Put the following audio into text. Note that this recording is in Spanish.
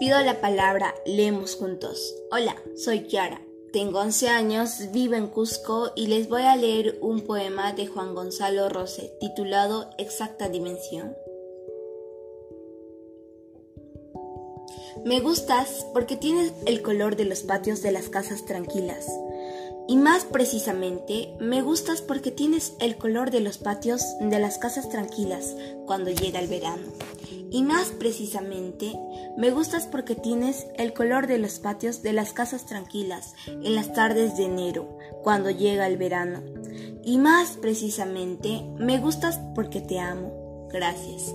pido la palabra, leemos juntos. Hola, soy Kiara. Tengo 11 años, vivo en Cusco y les voy a leer un poema de Juan Gonzalo Rose titulado Exacta Dimensión. Me gustas porque tienes el color de los patios de las casas tranquilas. Y más precisamente, me gustas porque tienes el color de los patios de las casas tranquilas cuando llega el verano. Y más precisamente, me gustas porque tienes el color de los patios de las casas tranquilas en las tardes de enero, cuando llega el verano. Y más precisamente, me gustas porque te amo. Gracias.